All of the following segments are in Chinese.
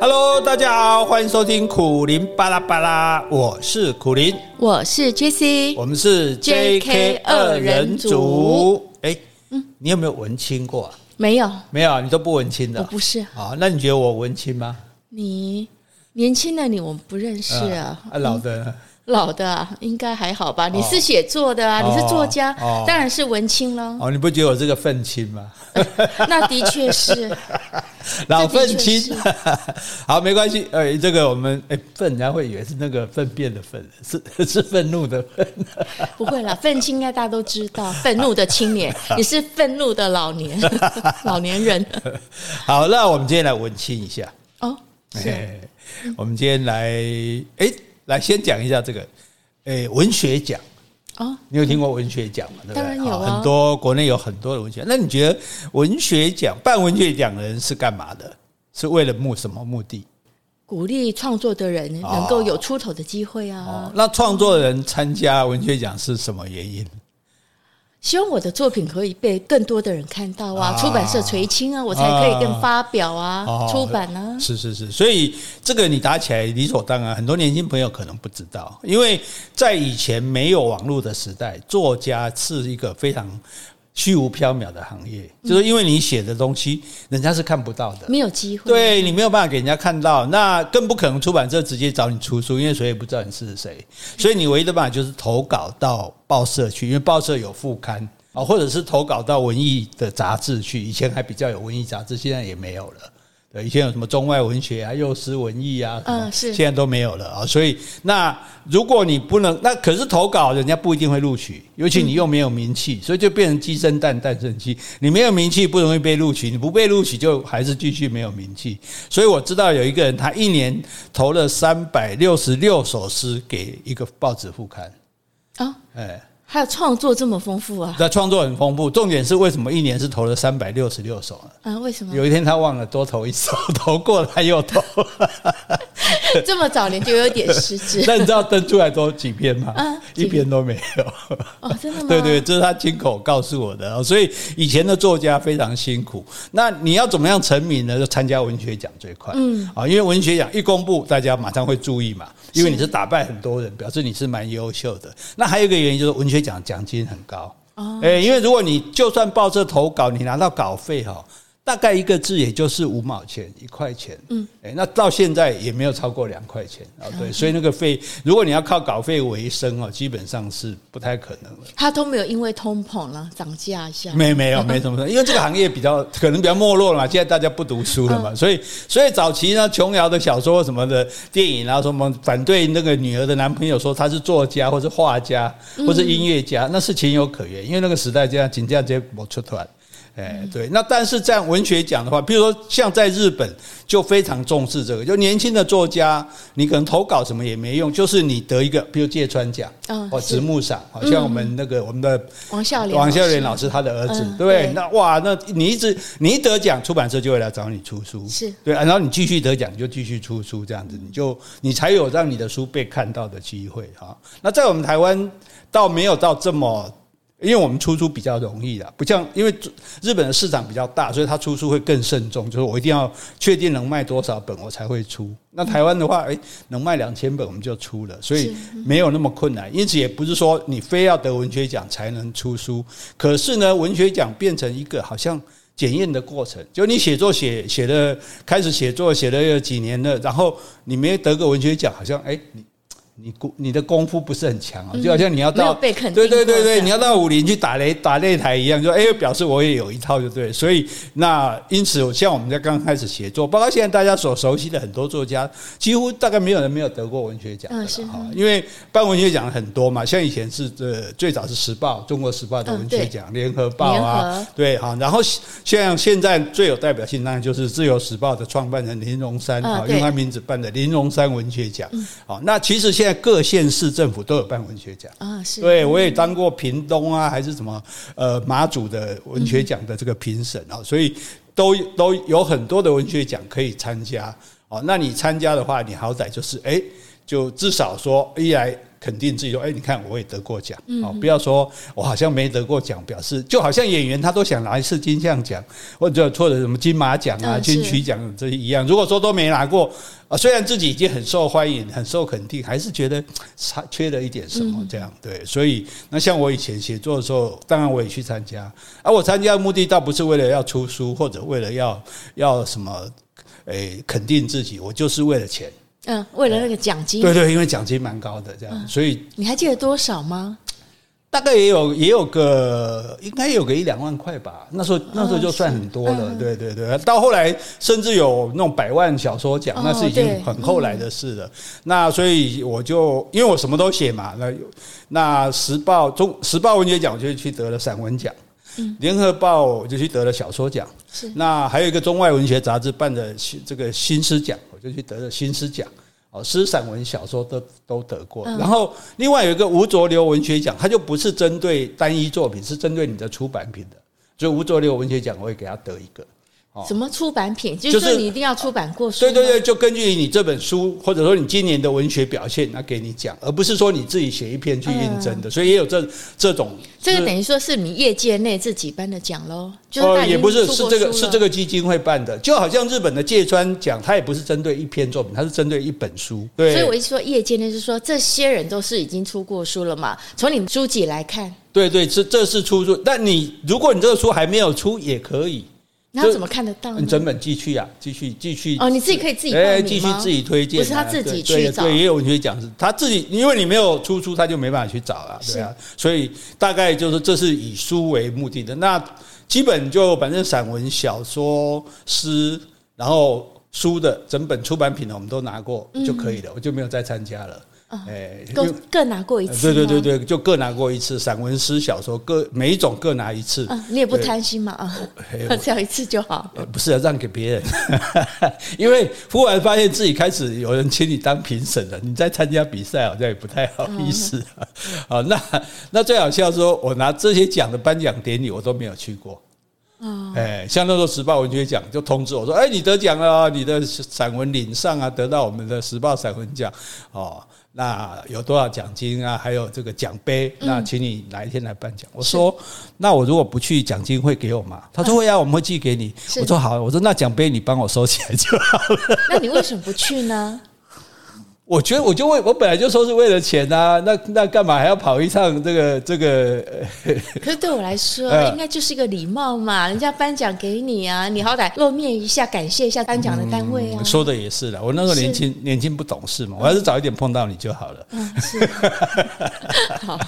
Hello，大家好，欢迎收听苦林巴拉巴拉，我是苦林，我是 Jessie，我们是 JK 二人组。哎，嗯，你有没有文青过啊？没有，没有，你都不文青的。我不是啊，那你觉得我文青吗？你年轻的你我们不认识啊，啊，老的。嗯老的、啊、应该还好吧？你是写作的啊，哦、你是作家，哦、当然是文青了。哦，你不觉得我这个愤青吗？那的确是 老愤青。好，没关系。呃，这个我们哎，愤人家会以为是那个粪便的粪，是是愤怒的愤。不会啦，愤青应该大家都知道，愤怒的青年，你是愤怒的老年老年人。好，那我们今天来文青一下哦。是，我们今天来哎。来，先讲一下这个，诶，文学奖啊，你有听过文学奖吗？对不对？当然有啊，很多国内有很多的文学。那你觉得文学奖办文学奖的人是干嘛的？是为了目什么目的？鼓励创作的人能够有出头的机会啊。哦，那创作的人参加文学奖是什么原因？希望我的作品可以被更多的人看到啊，出版社垂青啊，我才可以更发表啊，出版啊。是是是，所以这个你打起来理所当然，很多年轻朋友可能不知道，因为在以前没有网络的时代，作家是一个非常。虚无缥缈的行业，就是因为你写的东西，人家是看不到的，没有机会，对你没有办法给人家看到，那更不可能出版社直接找你出书，因为谁也不知道你是谁，所以你唯一的办法就是投稿到报社去，因为报社有副刊啊，或者是投稿到文艺的杂志去，以前还比较有文艺杂志，现在也没有了。对，以前有什么中外文学啊、幼师文艺啊，嗯，是，现在都没有了啊。所以，那如果你不能，那可是投稿，人家不一定会录取，尤其你又没有名气，所以就变成鸡生蛋，蛋生鸡。你没有名气，不容易被录取；你不被录取，就还是继续没有名气。所以我知道有一个人，他一年投了三百六十六首诗给一个报纸副刊啊，哎。还有创作这么丰富啊？那创作很丰富，重点是为什么一年是投了三百六十六首呢？啊，为什么？有一天他忘了多投一首，投过了他又投。这么早年就有点失职。那你知道登出来都几篇吗？啊，一篇都没有。哦，真的吗？对对，这是他亲口告诉我的。所以以前的作家非常辛苦。那你要怎么样成名呢？就参加文学奖最快。嗯，啊，因为文学奖一公布，大家马上会注意嘛。因为你是打败很多人，表示你是蛮优秀的。那还有一个原因就是文学奖奖金很高。哦，诶，因为如果你就算报社投稿，你拿到稿费哈。大概一个字也就是五毛钱一块钱，嗯，哎，那到现在也没有超过两块钱啊，对，所以那个费，如果你要靠稿费为生哦，基本上是不太可能了。他都没有因为通膨了涨价一下，没没有 没什么，因为这个行业比较可能比较没落了嘛，现在大家不读书了嘛，所以所以早期呢，琼瑶的小说什么的电影，然后什么反对那个女儿的男朋友说他是作家或是画家或是音乐家，那是情有可原，因为那个时代这样，紧接着没出团。哎，对，那但是在文学奖的话，比如说像在日本就非常重视这个，就年轻的作家，你可能投稿什么也没用，就是你得一个，比如芥川奖，哦直木赏，好像我们那个我们的王孝廉王孝廉老师他的儿子，对不对？那哇，那你一直你一得奖，出版社就会来找你出书，是对，然后你继续得奖就继续出书，这样子你就你才有让你的书被看到的机会哈。那在我们台湾倒没有到这么。因为我们出书比较容易啦，不像因为日本的市场比较大，所以它出书会更慎重，就是我一定要确定能卖多少本我才会出。那台湾的话，诶，能卖两千本我们就出了，所以没有那么困难。因此也不是说你非要得文学奖才能出书。可是呢，文学奖变成一个好像检验的过程，就你写作写写的开始写作写了有几年了，然后你没得个文学奖，好像诶你。你功你的功夫不是很强啊，就好像你要到对对对对，你要到武林去打擂打擂台一样，就哎，表示我也有一套就对。所以那因此，像我们在刚开始写作，包括现在大家所熟悉的很多作家，几乎大概没有人没有得过文学奖的哈。因为办文学奖很多嘛，像以前是这最早是时报，中国时报的文学奖，联合报啊，对哈。然后像现在最有代表性当然就是自由时报的创办人林荣山啊，用他名字办的林荣山文学奖。好，那其实现在。在各县市政府都有办文学奖啊，是对，我也当过屏东啊，还是什么呃马祖的文学奖的这个评审啊，所以都都有很多的文学奖可以参加哦。那你参加的话，你好歹就是哎，就至少说一来肯定自己说，哎，你看我也得过奖哦，不要说我好像没得过奖，表示就好像演员他都想拿一次金像奖或者或者什么金马奖啊、金曲奖这一样。如果说都没拿过啊，虽然自己已经很受欢迎、很受肯定，还是觉得差缺了一点什么这样。对，所以那像我以前写作的时候，当然我也去参加，而我参加的目的倒不是为了要出书，或者为了要要什么，诶，肯定自己，我就是为了钱。嗯，为了那个奖金，对对，因为奖金蛮高的，这样，嗯、所以你还记得多少吗？大概也有也有个，应该有个一两万块吧。那时候那时候就算很多了，嗯、对对对。到后来甚至有那种百万小说奖，那是已经很后来的事了。嗯、那所以我就因为我什么都写嘛，那那时报中时报文学奖我就去得了散文奖，嗯，联合报我就去得了小说奖，是。那还有一个中外文学杂志办的这个新诗奖。就去得了新诗奖，哦，诗、散文、小说都都得过。然后另外有一个吴浊流文学奖，它就不是针对单一作品，是针对你的出版品的。所以吴浊流文学奖，我会给他得一个。什么出版品？就是说你一定要出版过书。对对对，就根据你这本书，或者说你今年的文学表现，那给你讲，而不是说你自己写一篇去应征的。所以也有这这种。这个等于说是你业界内自己颁的奖喽？哦，也不是，是这个是这个基金会办的。就好像日本的芥川奖，它也不是针对一篇作品，它是针对一本书。对。所以我一说业界内，就是说这些人都是已经出过书了嘛？从你们书籍来看。对对，这这是出书，但你如果你这个书还没有出，也可以。你要怎么看得到？你整本寄去啊，继续继续哦，你自己可以自己哎，继续自己推荐，不是他自己去找。对，也有文学奖是他自己，因为你没有出书，他就没办法去找了，对啊。所以大概就是这是以书为目的的。那基本就反正散文、小说、诗，然后书的整本出版品呢，我们都拿过就可以了，我就没有再参加了。哎，各各拿过一次，对对对对，就各拿过一次。散文、诗、小说，各每一种各拿一次。你也不贪心嘛？啊，只要 一次就好。不是要让给别人，因为忽然发现自己开始有人请你当评审了，你在参加比赛好像也不太好意思。啊，那那最好笑说，我拿这些奖的颁奖典礼我都没有去过。哦，哎，像那时候时报文学奖就通知我说，哎，你得奖了，你的散文领上啊，得到我们的时报散文奖哦。那有多少奖金啊？还有这个奖杯，那请你哪一天来颁奖？我说，那我如果不去，奖金会给我吗？他说会啊，我们会寄给你。我说好，我说那奖杯你帮我收起来就好了。那你为什么不去呢？我觉得我就为我本来就说是为了钱啊，那那干嘛还要跑一趟这个这个？可是对我来说，应该就是一个礼貌嘛，人家颁奖给你啊，你好歹露面一下，感谢一下颁奖的单位啊。说的也是的，我那时候年轻年轻不懂事嘛，我要是早一点碰到你就好了。嗯，是。好，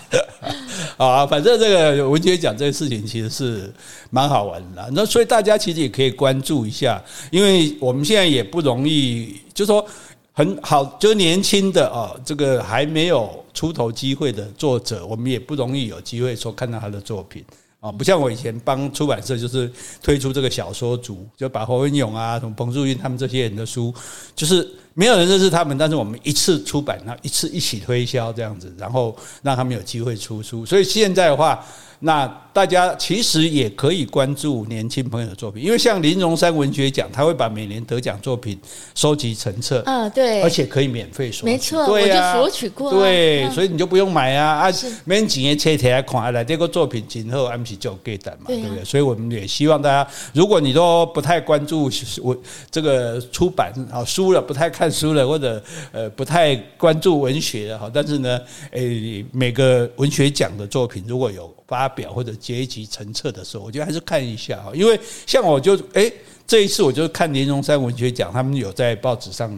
好啊，反正这个文学奖这个事情其实是蛮好玩的，那所以大家其实也可以关注一下，因为我们现在也不容易，就说。很好，就年轻的啊，这个还没有出头机会的作者，我们也不容易有机会说看到他的作品啊。不像我以前帮出版社，就是推出这个小说组，就把侯文勇啊、什么彭树韵他们这些人的书，就是没有人认识他们，但是我们一次出版，然后一次一起推销这样子，然后让他们有机会出书。所以现在的话。那大家其实也可以关注年轻朋友的作品，因为像林荣山文学奖，他会把每年得奖作品收集成册，嗯，对，而且可以免费索取，没错，对啊，我就索取过，对，所以你就不用买啊啊，每年几年切起来看来，这个作品今后安不就给单嘛，对不对？所以我们也希望大家，如果你都不太关注我这个出版啊书了，不太看书了，或者呃不太关注文学的哈，但是呢，诶，每个文学奖的作品如果有。发表或者结集成册的时候，我觉得还是看一下哈，因为像我就诶，这一次我就看林荣山文学奖，他们有在报纸上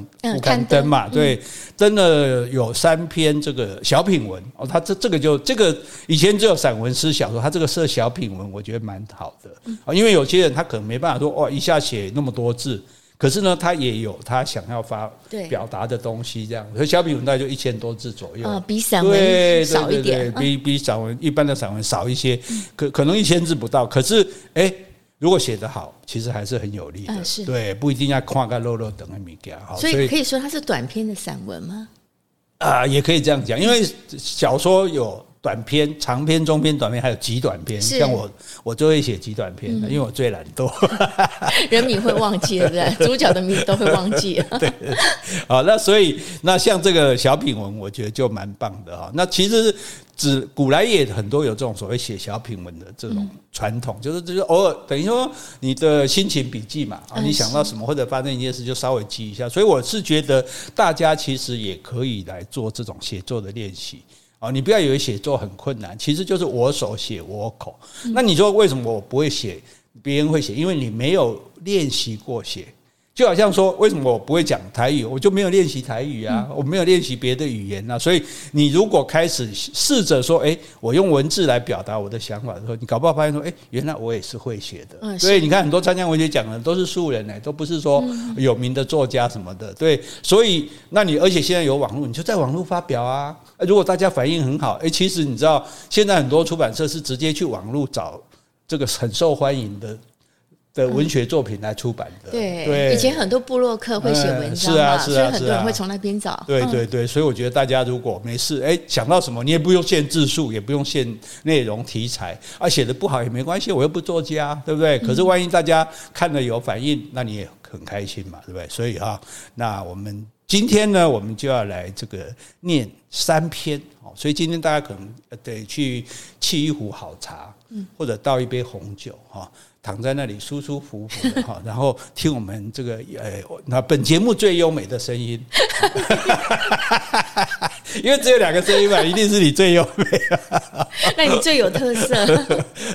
刊登嘛，对，登了有三篇这个小品文哦，他这这个就这个以前只有散文诗小说，他这个设小品文，我觉得蛮好的啊，因为有些人他可能没办法说哇一下写那么多字。可是呢，他也有他想要发表达的东西，这样。所以小品文大概就一千多字左右啊，比散文少一点，比比散文一般的散文少一些，可可能一千字不到。可是，哎，如果写得好，其实还是很有力的。对，不一定要夸个漏漏等个米家。所以可以说它是短篇的散文吗？啊，也可以这样讲，因为小说有短篇、长篇、中篇、短篇，还有极短篇。像我，我就会写极短篇的，因为我最懒惰。人名会忘记，对不对？主角的名字都会忘记。对，好，那所以那像这个小品文，我觉得就蛮棒的哈。那其实指古来也很多有这种所谓写小品文的这种传统，就是就是偶尔等于说你的心情笔记嘛，啊，你想到什么或者发生一件事，就稍微记一下。所以我是觉得大家其实也可以来做这种写作的练习。哦，你不要以为写作很困难，其实就是我手写我口。那你说为什么我不会写，别人会写？因为你没有练习过写。就好像说，为什么我不会讲台语？我就没有练习台语啊，我没有练习别的语言啊。所以你如果开始试着说，诶，我用文字来表达我的想法的时候，你搞不好发现说，诶，原来我也是会写的。所以你看，很多参加文学奖的都是素人呢，都不是说有名的作家什么的。对，所以那你而且现在有网络，你就在网络发表啊。如果大家反应很好，哎，其实你知道，现在很多出版社是直接去网络找这个很受欢迎的。的文学作品来出版的，嗯、对，对以前很多部落客会写文章嘛，是啊，是啊，所以很多人会从那边找。对对对，所以我觉得大家如果没事，哎，想到什么，你也不用限字数，也不用限内容题材，啊，写的不好也没关系，我又不作家，对不对？可是万一大家看了有反应，那你也很开心嘛，对不对？所以哈，那我们今天呢，我们就要来这个念三篇哦，所以今天大家可能得去沏一壶好茶，或者倒一杯红酒，哈。躺在那里舒舒服服的哈，然后听我们这个呃，那本节目最优美的声音，因为只有两个声音嘛，一定是你最优美，那你最有特色，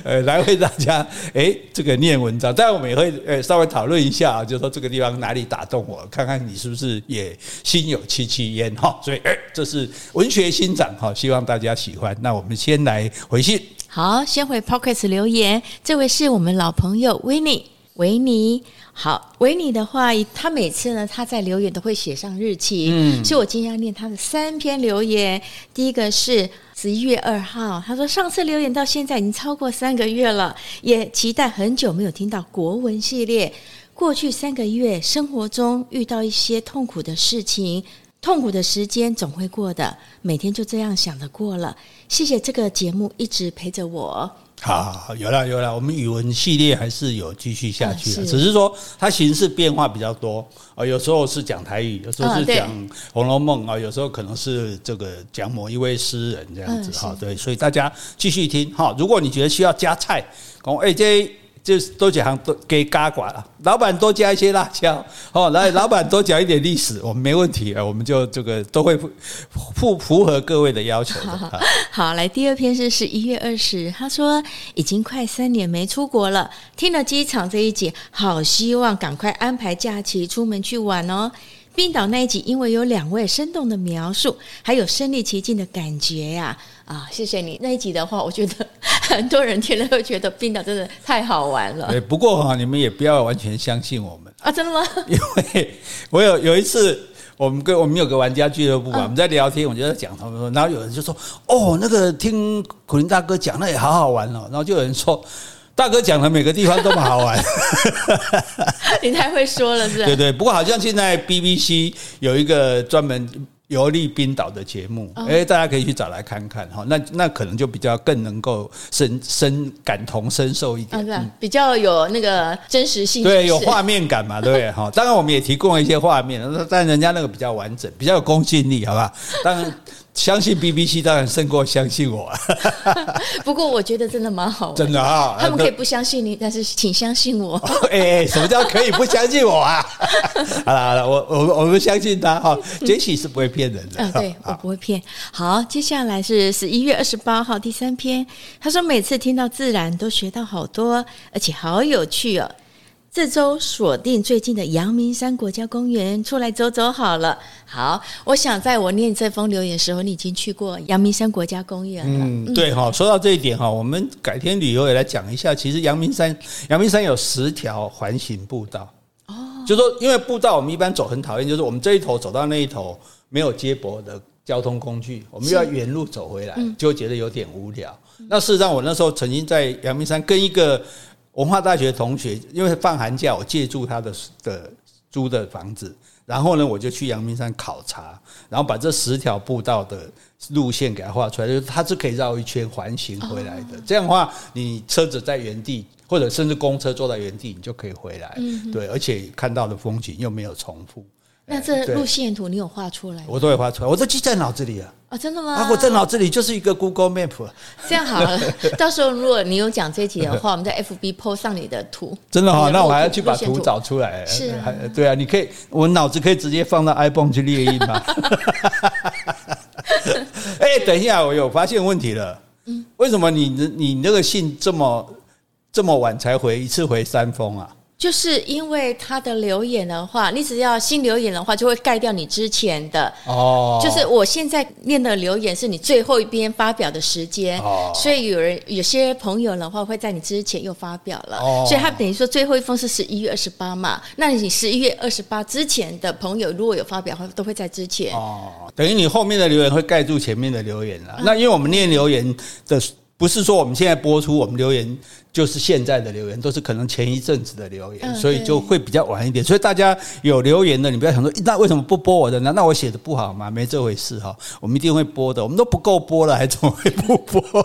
呃，来为大家哎这个念文章，当然我们也会呃稍微讨论一下啊，就是说这个地方哪里打动我，看看你是不是也心有戚戚焉哈，所以哎这是文学欣赏哈，希望大家喜欢。那我们先来回信。好，先回 p o c k e t 留言。这位是我们老朋友维尼，维尼。好，维尼的话，他每次呢，他在留言都会写上日期。嗯，所以我今天要念他的三篇留言。第一个是十一月二号，他说上次留言到现在已经超过三个月了，也期待很久没有听到国文系列。过去三个月，生活中遇到一些痛苦的事情。痛苦的时间总会过的，每天就这样想着过了。谢谢这个节目一直陪着我。好，好，好，有了有了，我们语文系列还是有继续下去的，只是说它形式变化比较多啊。有时候是讲台语，有时候是讲《红楼梦》啊，有时候可能是这个讲某一位诗人这样子哈。对，所以大家继续听哈。如果你觉得需要加菜，讲哎这。就是多几行都给嘎寡了，老板多加一些辣椒哦，来，老板多讲一点历史，我们没问题啊，我们就这个都会符符合各位的要求的。好，好，来第二篇是十一月二十，他说已经快三年没出国了，听了机场这一节，好希望赶快安排假期出门去玩哦。冰岛那一集，因为有两位生动的描述，还有身临其境的感觉呀！啊，谢谢你那一集的话，我觉得很多人听了会觉得冰岛真的太好玩了。对，不过哈，你们也不要完全相信我们啊！真的吗？因为我有有一次，我们跟我们有个玩家俱乐部啊，我们在聊天，我就在讲他们说，然后有人就说：“哦，那个听苦林大哥讲，那也好好玩哦。”然后就有人说。大哥讲的每个地方都蛮好玩，你太会说了，是吧？对对，不过好像现在 BBC 有一个专门游历冰岛的节目，哎，大家可以去找来看看哈。那那可能就比较更能够深深感同身受一点，啊，比较有那个真实性，对，有画面感嘛，对不对？哈，当然我们也提供了一些画面，但人家那个比较完整，比较有公信力，好不好？当然。相信 BBC 当然胜过相信我。不过我觉得真的蛮好玩，真的啊！他们可以不相信你，但是请相信我。哎，什么叫可以不相信我啊？好了好了，我我我们相信他哈。Jessie 是不会骗人的。嗯，对，我不会骗。好，接下来是十一月二十八号第三篇。他说每次听到自然都学到好多，而且好有趣哦。这周锁定最近的阳明山国家公园，出来走走好了。好，我想在我念这封留言的时候，你已经去过阳明山国家公园了。嗯，对哈。说到这一点哈，我们改天旅游也来讲一下。其实阳明山，阳明山有十条环形步道。哦，就说因为步道我们一般走很讨厌，就是我们这一头走到那一头没有接驳的交通工具，我们又要原路走回来，就觉得有点无聊。那事实上，我那时候曾经在阳明山跟一个。文化大学同学，因为放寒假，我借住他的的租的房子，然后呢，我就去阳明山考察，然后把这十条步道的路线给它画出来，就是它是可以绕一圈环形回来的。这样的话，你车子在原地，或者甚至公车坐在原地，你就可以回来。对，而且看到的风景又没有重复。那这路线图你有画出来？我都会画出来，我都记在脑子里啊。啊、哦，真的吗？啊，我在脑子里就是一个 Google Map。这样好了，到时候如果你有讲这集的话，我们在 FB post 上你的图。真的哈，那我还要去把图找出来。是啊，对啊，你可以，我脑子可以直接放到 iPhone 去列印吗？哎，等一下，我有发现问题了。嗯，为什么你你那个信这么这么晚才回一次回三封啊？就是因为他的留言的话，你只要新留言的话，就会盖掉你之前的。哦，就是我现在念的留言是你最后一篇发表的时间，哦，所以有人有些朋友的话会在你之前又发表了，哦，所以他等于说最后一封是十一月二十八嘛，那你十一月二十八之前的朋友如果有发表的话，都会在之前。哦，等于你后面的留言会盖住前面的留言了。那因为我们念留言的。不是说我们现在播出我们留言就是现在的留言，都是可能前一阵子的留言，所以就会比较晚一点。所以大家有留言的，你不要想说，那为什么不播我的呢？那我写的不好吗？没这回事哈，我们一定会播的。我们都不够播了，还怎么会不播？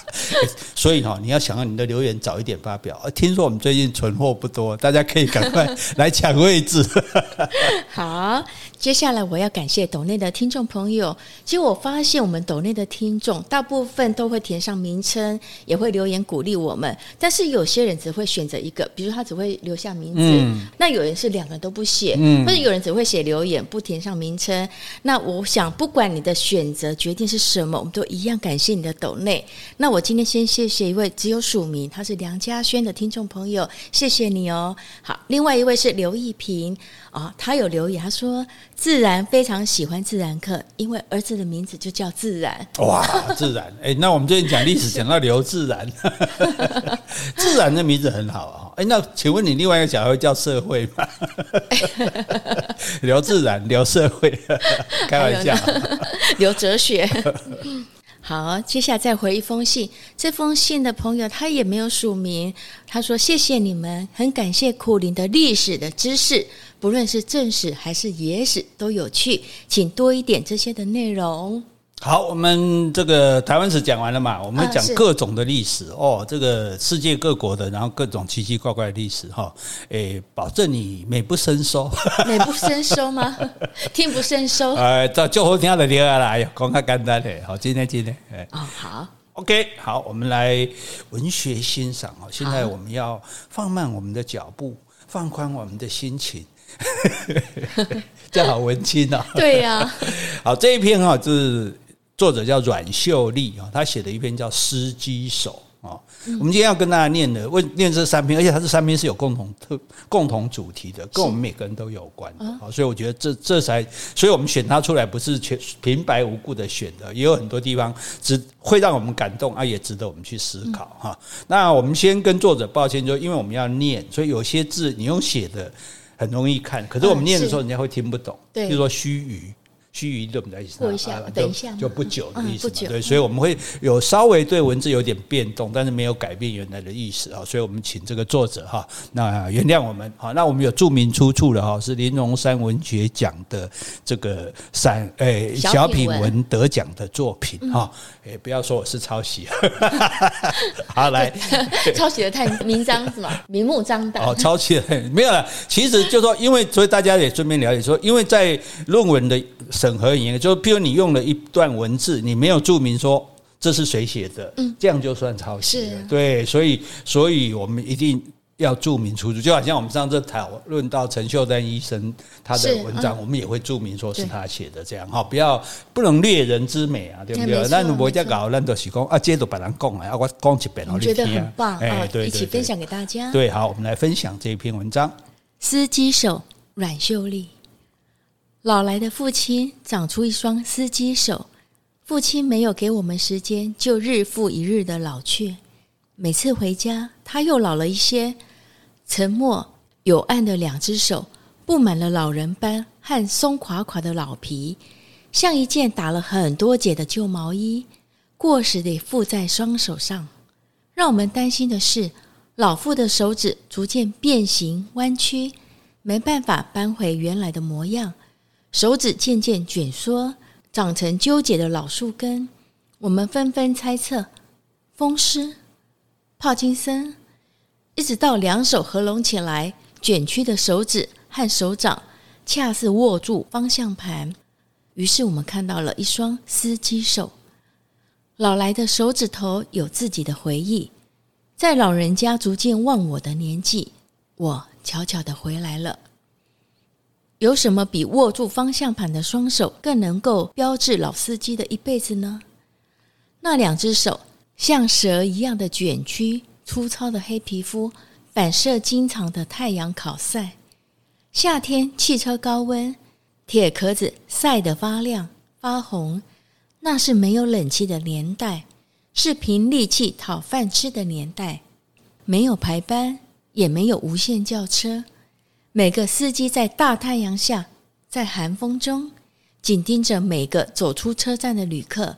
所以哈，你要想要你的留言早一点发表。听说我们最近存货不多，大家可以赶快来抢位置。好。接下来我要感谢斗内的听众朋友。其实我发现我们斗内的听众大部分都会填上名称，也会留言鼓励我们。但是有些人只会选择一个，比如他只会留下名字。嗯、那有人是两个人都不写，嗯、或者有人只会写留言不填上名称。那我想，不管你的选择决定是什么，我们都一样感谢你的抖内。那我今天先谢谢一位只有署名，他是梁家轩的听众朋友，谢谢你哦。好，另外一位是刘一平。啊、哦，他有留言，他说自然非常喜欢自然课，因为儿子的名字就叫自然。哇，自然！哎，那我们最近讲历史讲到刘自然，自然的名字很好啊。哎，那请问你另外一个小孩会叫社会吗？刘自然，刘社会，开玩笑，刘哲学。好，接下来再回一封信。这封信的朋友他也没有署名，他说：“谢谢你们，很感谢苦林的历史的知识。”不论是正史还是野史都有趣，请多一点这些的内容。好，我们这个台湾史讲完了嘛？我们讲各种的历史、啊、哦，这个世界各国的，然后各种奇奇怪怪的历史哈。诶，保证你美不胜收，美不胜收吗？听不胜收。哎，这就好听的听啊啦，哎呀，讲较简单的。好，今天今天哎。哦，好，OK，好，我们来文学欣赏哦。现在我们要放慢我们的脚步，放宽我们的心情。这好文青啊！对呀，好，这一篇哈，就是作者叫阮秀丽啊，他写的一篇叫《司机手》啊。我们今天要跟大家念的，问念这三篇，而且他这三篇是有共同特共同主题的，跟我们每个人都有关的啊。所以我觉得这这才，所以我们选他出来不是全平白无故的选的，也有很多地方值会让我们感动啊，也值得我们去思考哈。那我们先跟作者抱歉，就因为我们要念，所以有些字你用写的。很容易看，可是我们念的时候，人家会听不懂。对，比如说须臾，须臾对不对？过一下，等一下，就不久的意思。对，所以我们会有稍微对文字有点变动，但是没有改变原来的意思啊。所以我们请这个作者哈，那原谅我们好。那我们有注明出处了哈，是林荣山文学奖的这个散诶小品文得奖的作品哈。诶，不要说我是抄袭。好，来，抄袭的太明彰是吗？明目张胆。哦，抄袭的没有了。其实就说，因为所以大家也顺便了解说，因为在论文的审核里面，就譬如你用了一段文字，你没有注明说这是谁写的，嗯，这样就算抄袭了。对，所以，所以我们一定。要注明出处，就好像我们上次讨论到陈秀丹医生他的文章，我们也会注明说是他写的，这样哈，不要不能劣人之美啊，对不对？那我在搞，那都是讲啊，接着把人讲啊，我讲几遍，我觉得很棒，哎，对，一起分享给大家。对，好，我们来分享这一篇文章。司机手，阮秀丽。老来的父亲长出一双司机手，父亲没有给我们时间，就日复一日的老去。每次回家，他又老了一些。沉默有暗的两只手，布满了老人斑和松垮垮的老皮，像一件打了很多结的旧毛衣，过时地附在双手上。让我们担心的是，老妇的手指逐渐变形弯曲，没办法搬回原来的模样，手指渐渐卷缩，长成纠结的老树根。我们纷纷猜测，风湿、帕金森，一直到两手合拢起来，卷曲的手指和手掌恰似握住方向盘。于是我们看到了一双司机手。老来的手指头有自己的回忆，在老人家逐渐忘我的年纪，我悄悄地回来了。有什么比握住方向盘的双手更能够标志老司机的一辈子呢？那两只手像蛇一样的卷曲，粗糙的黑皮肤反射经常的太阳烤晒。夏天汽车高温，铁壳子晒得发亮发红。那是没有冷气的年代，是凭力气讨饭吃的年代，没有排班，也没有无线轿车。每个司机在大太阳下，在寒风中，紧盯着每个走出车站的旅客。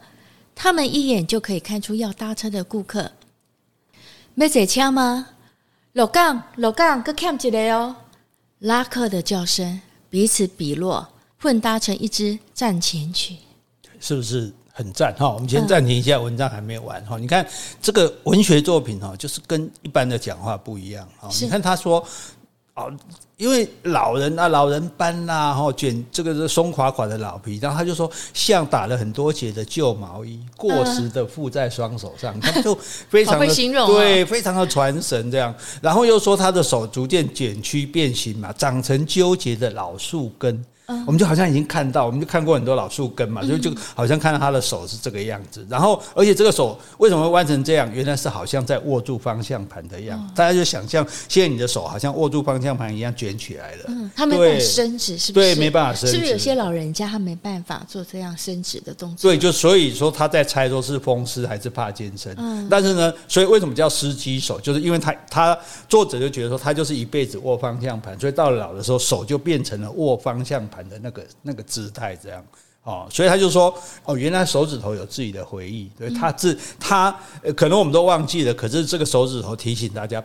他们一眼就可以看出要搭车的顾客。没坐车吗？落岗，落岗，搁欠一个哦。拉客的叫声彼此比落，混搭成一支战前曲。是不是很赞哈？我们先暂停一下，文章还没有完哈。你看这个文学作品哈，就是跟一般的讲话不一样哈。你看他说哦，因为老人啊，老人斑呐，哈，卷这个是松垮垮的老皮，然后他就说像打了很多结的旧毛衣，过时的附在双手上，他就非常的形容对，非常的传神这样。然后又说他的手逐渐卷曲变形嘛，长成纠结的老树根。我们就好像已经看到，我们就看过很多老树根嘛，就就好像看到他的手是这个样子。然后，而且这个手为什么会弯成这样？原来是好像在握住方向盘的样子。大家就想象，现在你的手好像握住方向盘一样卷起来了。嗯，他没办法伸直，是不是？对，没办法伸直。是不是有些老人家他没办法做这样伸直的动作？对，就所以说他在猜说是风湿还是帕金森。嗯，但是呢，所以为什么叫司机手？就是因为他他作者就觉得说他就是一辈子握方向盘，所以到了老的时候手就变成了握方向盘的那个那个。姿态这样哦，所以他就说哦，原来手指头有自己的回忆，对，他自他可能我们都忘记了，可是这个手指头提醒大家，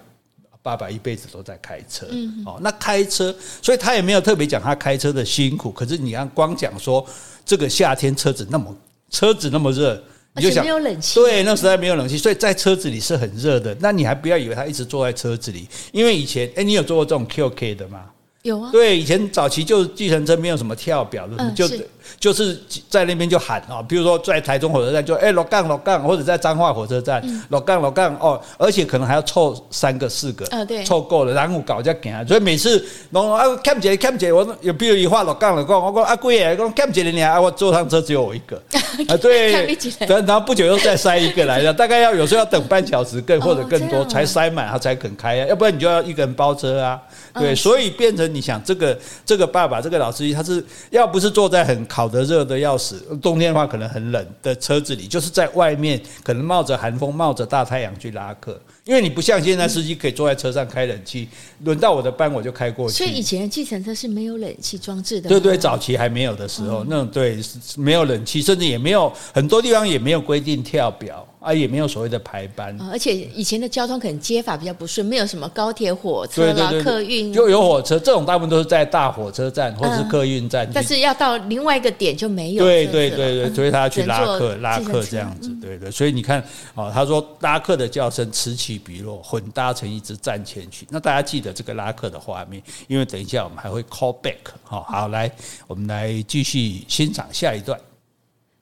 爸爸一辈子都在开车，哦，那开车，所以他也没有特别讲他开车的辛苦，可是你看光讲说这个夏天车子那么车子那么热，你就想没有冷气，对，那时代没有冷气，所以在车子里是很热的，那你还不要以为他一直坐在车子里，因为以前哎，你有坐过这种 QK 的吗？有啊，对，以前早期就计程车没有什么跳表的，嗯、就是就是在那边就喊啊，比如说在台中火车站就哎老杠老杠，或者在彰化火车站老杠老杠哦，而且可能还要凑三个四个，啊，对，凑够了，然后搞一下行，所以每次侬啊看不见看不见，我有比如一话老杠老杠我讲阿贵哎，讲看不见的你啊，我坐上车只有我一个。啊，对，然后不久又再塞一个来了，大概要有时候要等半小时更或者更多才塞满，他才肯开啊，要不然你就要一个人包车啊，对，所以变成。你想这个这个爸爸这个老司机，他是要不是坐在很烤得热的要死，冬天的话可能很冷的车子里，就是在外面可能冒着寒风、冒着大太阳去拉客。因为你不像现在司机可以坐在车上开冷气，轮到我的班我就开过去。所以以前的计程车是没有冷气装置的。对对，早期还没有的时候，那种对没有冷气，甚至也没有很多地方也没有规定跳表。啊，也没有所谓的排班，而且以前的交通可能接法比较不顺，没有什么高铁、火车啦、客运，就有火车，这种大部分都是在大火车站或者是客运站，但是要到另外一个点就没有。对对对对，所以他要去拉客，拉客这样子，对对。所以你看，哦，他说拉客的叫声此起彼落，混搭成一支战前曲。那大家记得这个拉客的画面，因为等一下我们还会 call back。好，好，来，我们来继续欣赏下一段。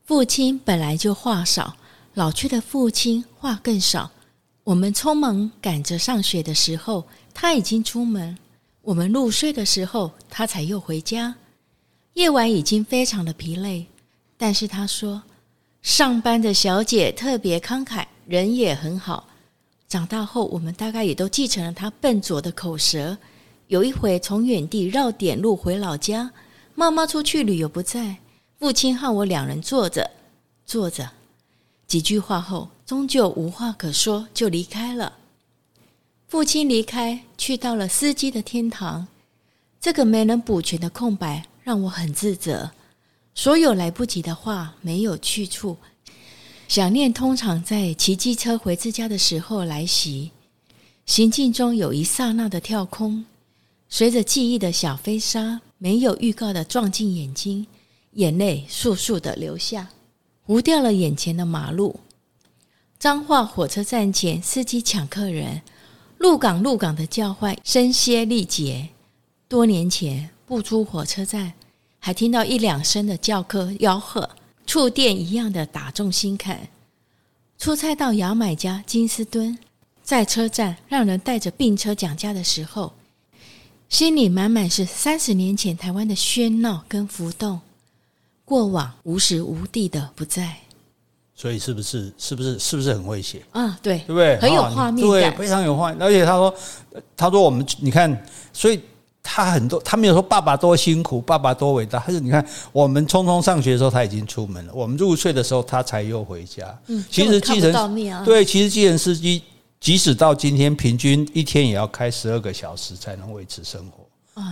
父亲本来就话少。老去的父亲话更少。我们匆忙赶着上学的时候，他已经出门；我们入睡的时候，他才又回家。夜晚已经非常的疲累，但是他说，上班的小姐特别慷慨，人也很好。长大后，我们大概也都继承了他笨拙的口舌。有一回从远地绕点路回老家，妈妈出去旅游不在，父亲和我两人坐着，坐着。几句话后，终究无话可说，就离开了。父亲离开，去到了司机的天堂。这个没能补全的空白，让我很自责。所有来不及的话，没有去处。想念通常在骑机车回自家的时候来袭，行进中有一刹那的跳空，随着记忆的小飞沙，没有预告的撞进眼睛，眼泪簌簌的流下，糊掉了眼前的马路。彰化火车站前，司机抢客人，鹿港鹿港的叫唤声嘶力竭。多年前，不出火车站，还听到一两声的叫客吆喝，触电一样的打中心坎。出差到牙买加金斯敦，在车站让人带着病车讲价的时候，心里满满是三十年前台湾的喧闹跟浮动，过往无时无地的不在。所以是不是是不是是不是很会写啊？对，对不对？很有画面感，对，非常有画面。而且他说，他说我们你看，所以。他很多，他没有说爸爸多辛苦，爸爸多伟大。他说：“你看，我们匆匆上学的时候他已经出门了，我们入睡的时候他才又回家。嗯，其实计程对，其实计程司机即使到今天，平均一天也要开十二个小时才能维持生活，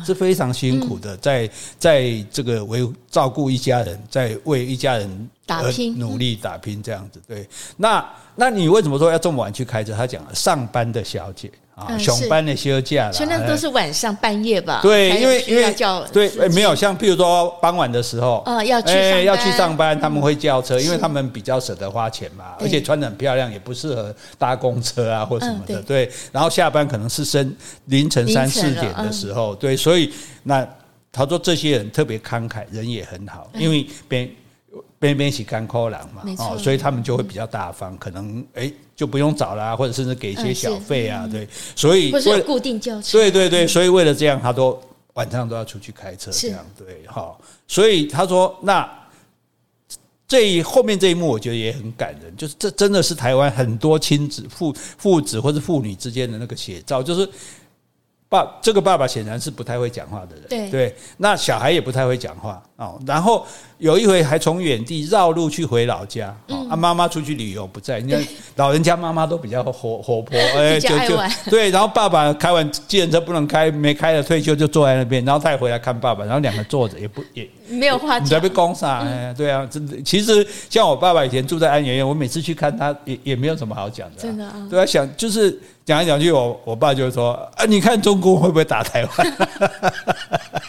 是非常辛苦的，在在这个为照顾一家人，在为一家人打拼努力打拼这样子。对，那那你为什么说要这么晚去开车？他讲了，上班的小姐。”啊，上班的休假了，所以那都是晚上半夜吧？对，因为因为叫对，没有像譬如说傍晚的时候，啊，要去要去上班，他们会叫车，因为他们比较舍得花钱嘛，而且穿的很漂亮，也不适合搭公车啊或什么的。对，然后下班可能是深凌晨三四点的时候，对，所以那他说这些人特别慷慨，人也很好，因为边。边边是干扣郎嘛，哦，所以他们就会比较大方，可能哎就不用找啦，或者甚至给一些小费啊，对，所以不是固定交车，对对对，所以为了这样，他都晚上都要出去开车，这样对，哈，所以他说那这一后面这一幕，我觉得也很感人，就是这真的是台湾很多亲子父父子或者父女之间的那个写照，就是。爸，这个爸爸显然是不太会讲话的人，对，对，那小孩也不太会讲话哦。然后有一回还从远地绕路去回老家，啊，妈妈出去旅游不在，你看老人家妈妈都比较活活泼，哎，就就 对。然后爸爸开完计程车不能开，没开了退休就坐在那边，然后他也回来看爸爸，然后两个坐着也不也没有话讲，你在被攻杀，哎，对啊，真的。其实像我爸爸以前住在安源院，我每次去看他也也没有什么好讲的，真的啊，对啊，想就是。讲来讲去，我我爸就说：“啊，你看中国会不会打台湾？”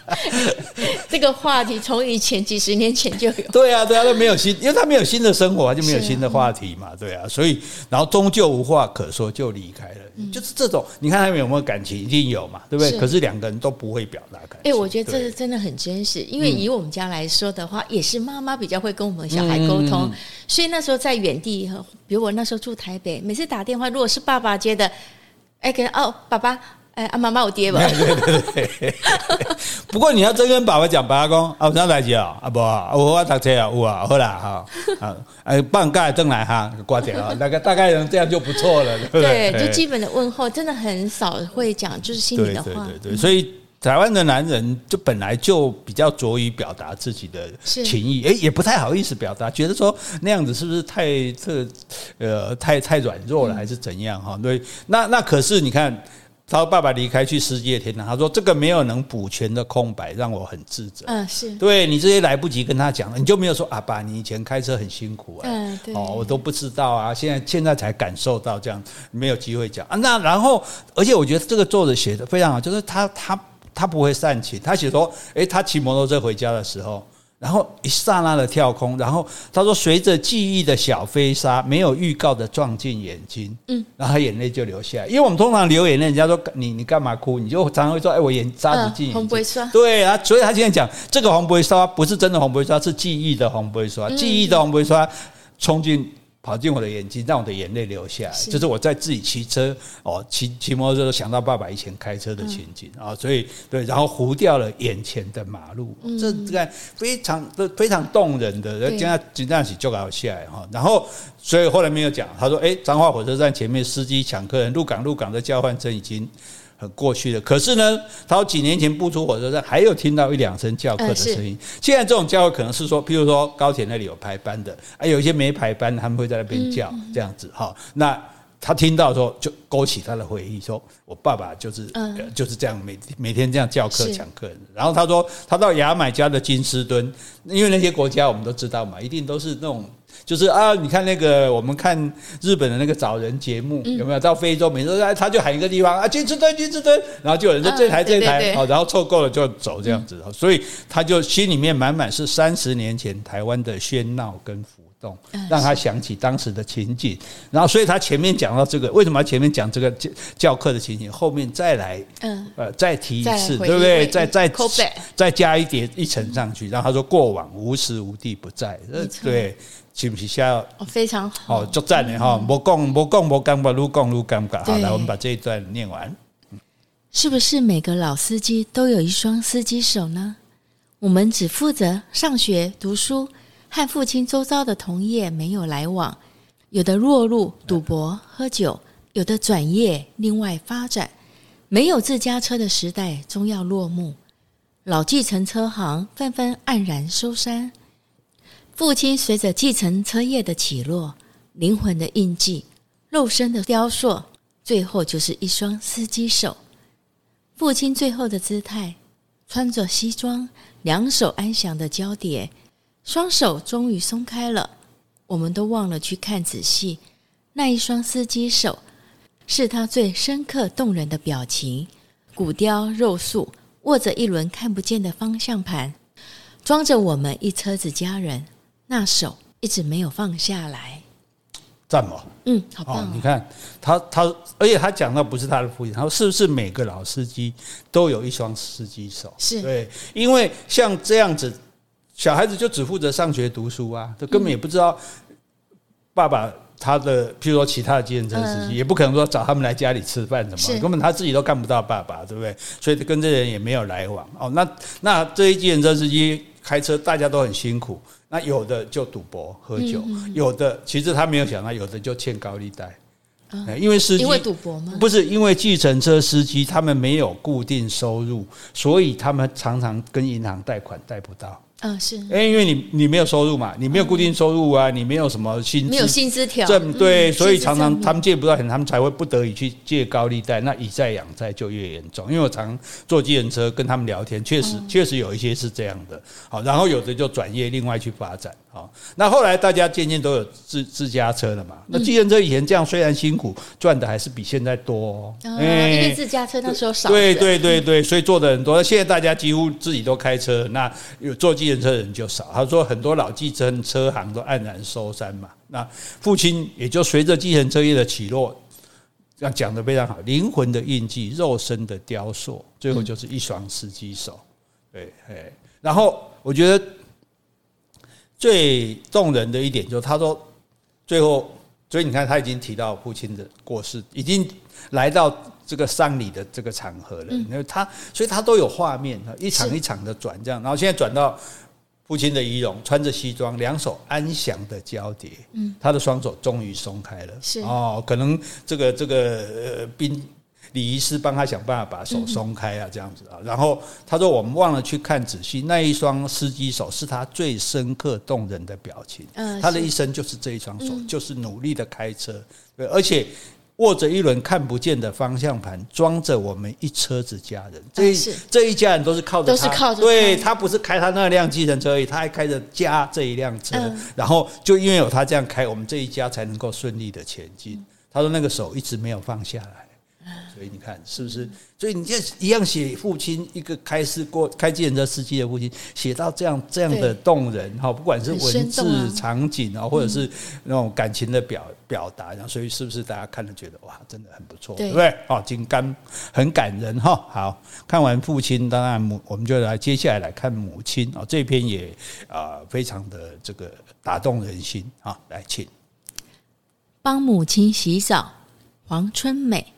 这个话题从以前几十年前就有。对啊，对啊，都没有新，因为他没有新的生活，就没有新的话题嘛。对啊，所以然后终究无话可说，就离开了。嗯、就是这种，你看他们有没有感情？一定有嘛，对不对？是可是两个人都不会表达感情。哎，我觉得这是真的很真实，因为以我们家来说的话，也是妈妈比较会跟我们小孩沟通，嗯、所以那时候在远地，比如我那时候住台北，每次打电话，如果是爸爸接的。哎，给哦，爸爸，哎，啊，妈妈，我爹吧。对对对。不过你要真跟爸爸讲，爸爸讲，啊，我怎来接啊？啊不，我我读车啊，有啊，好啦，哈，好，哎，半盖正来哈，挂掉啊，大概大概能这样就不错了，对不对？对，就基本的问候，真的很少会讲，就是心里的话。对对对，所以台湾的男人就本来就比较拙于表达自己的情意，哎，也不太好意思表达，觉得说那样子是不是太特，呃，太太软弱了，还是怎样哈？对，那那可是你看。他爸爸离开去世界天堂，他说这个没有能补全的空白，让我很自责。嗯，是对你这些来不及跟他讲了，你就没有说啊，爸，你以前开车很辛苦啊，嗯，对，哦，我都不知道啊，现在现在才感受到这样，没有机会讲啊。那然后，而且我觉得这个作者写的非常好，就是他他他不会煽情，他写说，诶，他骑摩托车回家的时候。然后一刹那的跳空，然后他说，随着记忆的小飞沙，没有预告的撞进眼睛，嗯，然后他眼泪就流下来。因为我们通常流眼泪，人家说你你干嘛哭？你就常常会说，哎，我眼沙子进眼睛。红杯刷。对啊，所以他今天讲这个红杯刷不是真的红杯刷，是记忆的红杯刷，记忆的红杯刷冲进。跑进我的眼睛，让我的眼泪流下来。是就是我在自己骑车哦，骑骑摩托车，想到爸爸以前开车的情景啊，嗯、所以对，然后糊掉了眼前的马路，嗯、这这个非常的非常动人的，这样这样起就搞下来哈。然后，所以后来没有讲，他说：“哎，彰化火车站前面司机抢客人，入港入港的交换证已经。”很过去的，可是呢，他说几年前不出火车站，还有听到一两声叫客的声音。现在这种叫客可能是说，譬如说高铁那里有排班的，啊，有一些没排班的，他们会在那边叫这样子哈。那他听到说就勾起他的回忆，说我爸爸就是、嗯呃、就是这样每每天这样叫客抢客人。然后他说他到牙买加的金斯敦，因为那些国家我们都知道嘛，一定都是那种。就是啊，你看那个，我们看日本的那个找人节目，有没有到非洲？每次他就喊一个地方啊，金斯敦，金斯敦，然后就有人说这台这台，好，然后凑够了就走这样子。所以他就心里面满满是三十年前台湾的喧闹跟浮动，让他想起当时的情景。然后，所以他前面讲到这个，为什么前面讲这个教教课的情景，后面再来，呃，再提一次，对不对？再再再加一叠一层上去，然后他说过往无时无地不在，对。是不是下？哦，非常好，哦，作战的哈，无讲无讲无尴尬，如讲如尴尬。好，来，我们把这一段念完。是不是每个老司机都有一双司机手呢？我们只负责上学读书，和父亲周遭的同业没有来往。有的落入赌博、喝酒，有的转业另外发展。没有自家车的时代终要落幕，老计程车行纷纷黯然收山。父亲随着计程车业的起落，灵魂的印记，肉身的雕塑，最后就是一双司机手。父亲最后的姿态，穿着西装，两手安详的交叠，双手终于松开了。我们都忘了去看仔细，那一双司机手，是他最深刻动人的表情，骨雕肉塑，握着一轮看不见的方向盘，装着我们一车子家人。那手一直没有放下来，赞嘛？嗯，好棒！你看他，他而且他讲到不是他的父亲，他说是不是每个老司机都有一双司机手？是对，因为像这样子，小孩子就只负责上学读书啊，他根本也不知道爸爸他的，譬如说其他的计程车司机，也不可能说找他们来家里吃饭什么，根本他自己都看不到爸爸，对不对？所以跟这人也没有来往。哦，那那这一计程车司机开车，大家都很辛苦。那有的就赌博喝酒，有的其实他没有想到，有的就欠高利贷，因为司机因为赌博吗？不是，因为计程车司机他们没有固定收入，所以他们常常跟银行贷款贷不到。嗯，是，哎因为你你没有收入嘛，你没有固定收入啊，你没有什么薪资，没有薪资条，对，所以常常他们借不到钱，他们才会不得已去借高利贷，那以债养债就越严重。因为我常坐计程车跟他们聊天，确实确实有一些是这样的。好，然后有的就转业，另外去发展。好，那后来大家渐渐都有自自家车了嘛。那计程车以前这样虽然辛苦，赚的还是比现在多。因为自家车那时候少。对对对对，所以做的很多。现在大家几乎自己都开车，那有坐计程车的人就少。他说很多老计程车行都黯然收山嘛。那父亲也就随着计程车业的起落，这样讲的非常好。灵魂的印记，肉身的雕塑，最后就是一双司机手。对，哎，然后我觉得。最动人的一点就是，他说最后，所以你看他已经提到父亲的过世，已经来到这个丧礼的这个场合了。因为他，所以他都有画面，一场一场的转这样，然后现在转到父亲的仪容，穿着西装，两手安详的交叠，嗯，他的双手终于松开了。是哦，可能这个这个呃冰。礼仪师帮他想办法把手松开啊，这样子啊。然后他说：“我们忘了去看仔细，那一双司机手是他最深刻动人的表情。他的一生就是这一双手，就是努力的开车，对，而且握着一轮看不见的方向盘，装着我们一车子家人。这一这一家人都是靠着他，都是靠着。对，他不是开他那辆计程车而已，他还开着家这一辆车。然后就因为有他这样开，我们这一家才能够顺利的前进。他说那个手一直没有放下来。”所以你看是不是？所以你这一样写父亲一个开司过开计程车司机的父亲，写到这样这样的动人哈，不管是文字场景啊，或者是那种感情的表表达，然后所以是不是大家看了觉得哇，真的很不错，对不对？好，金刚很感人哈。好，看完父亲，当然母我们就来接下来来看母亲啊，这篇也啊非常的这个打动人心啊，来请帮母亲洗澡，黄春美。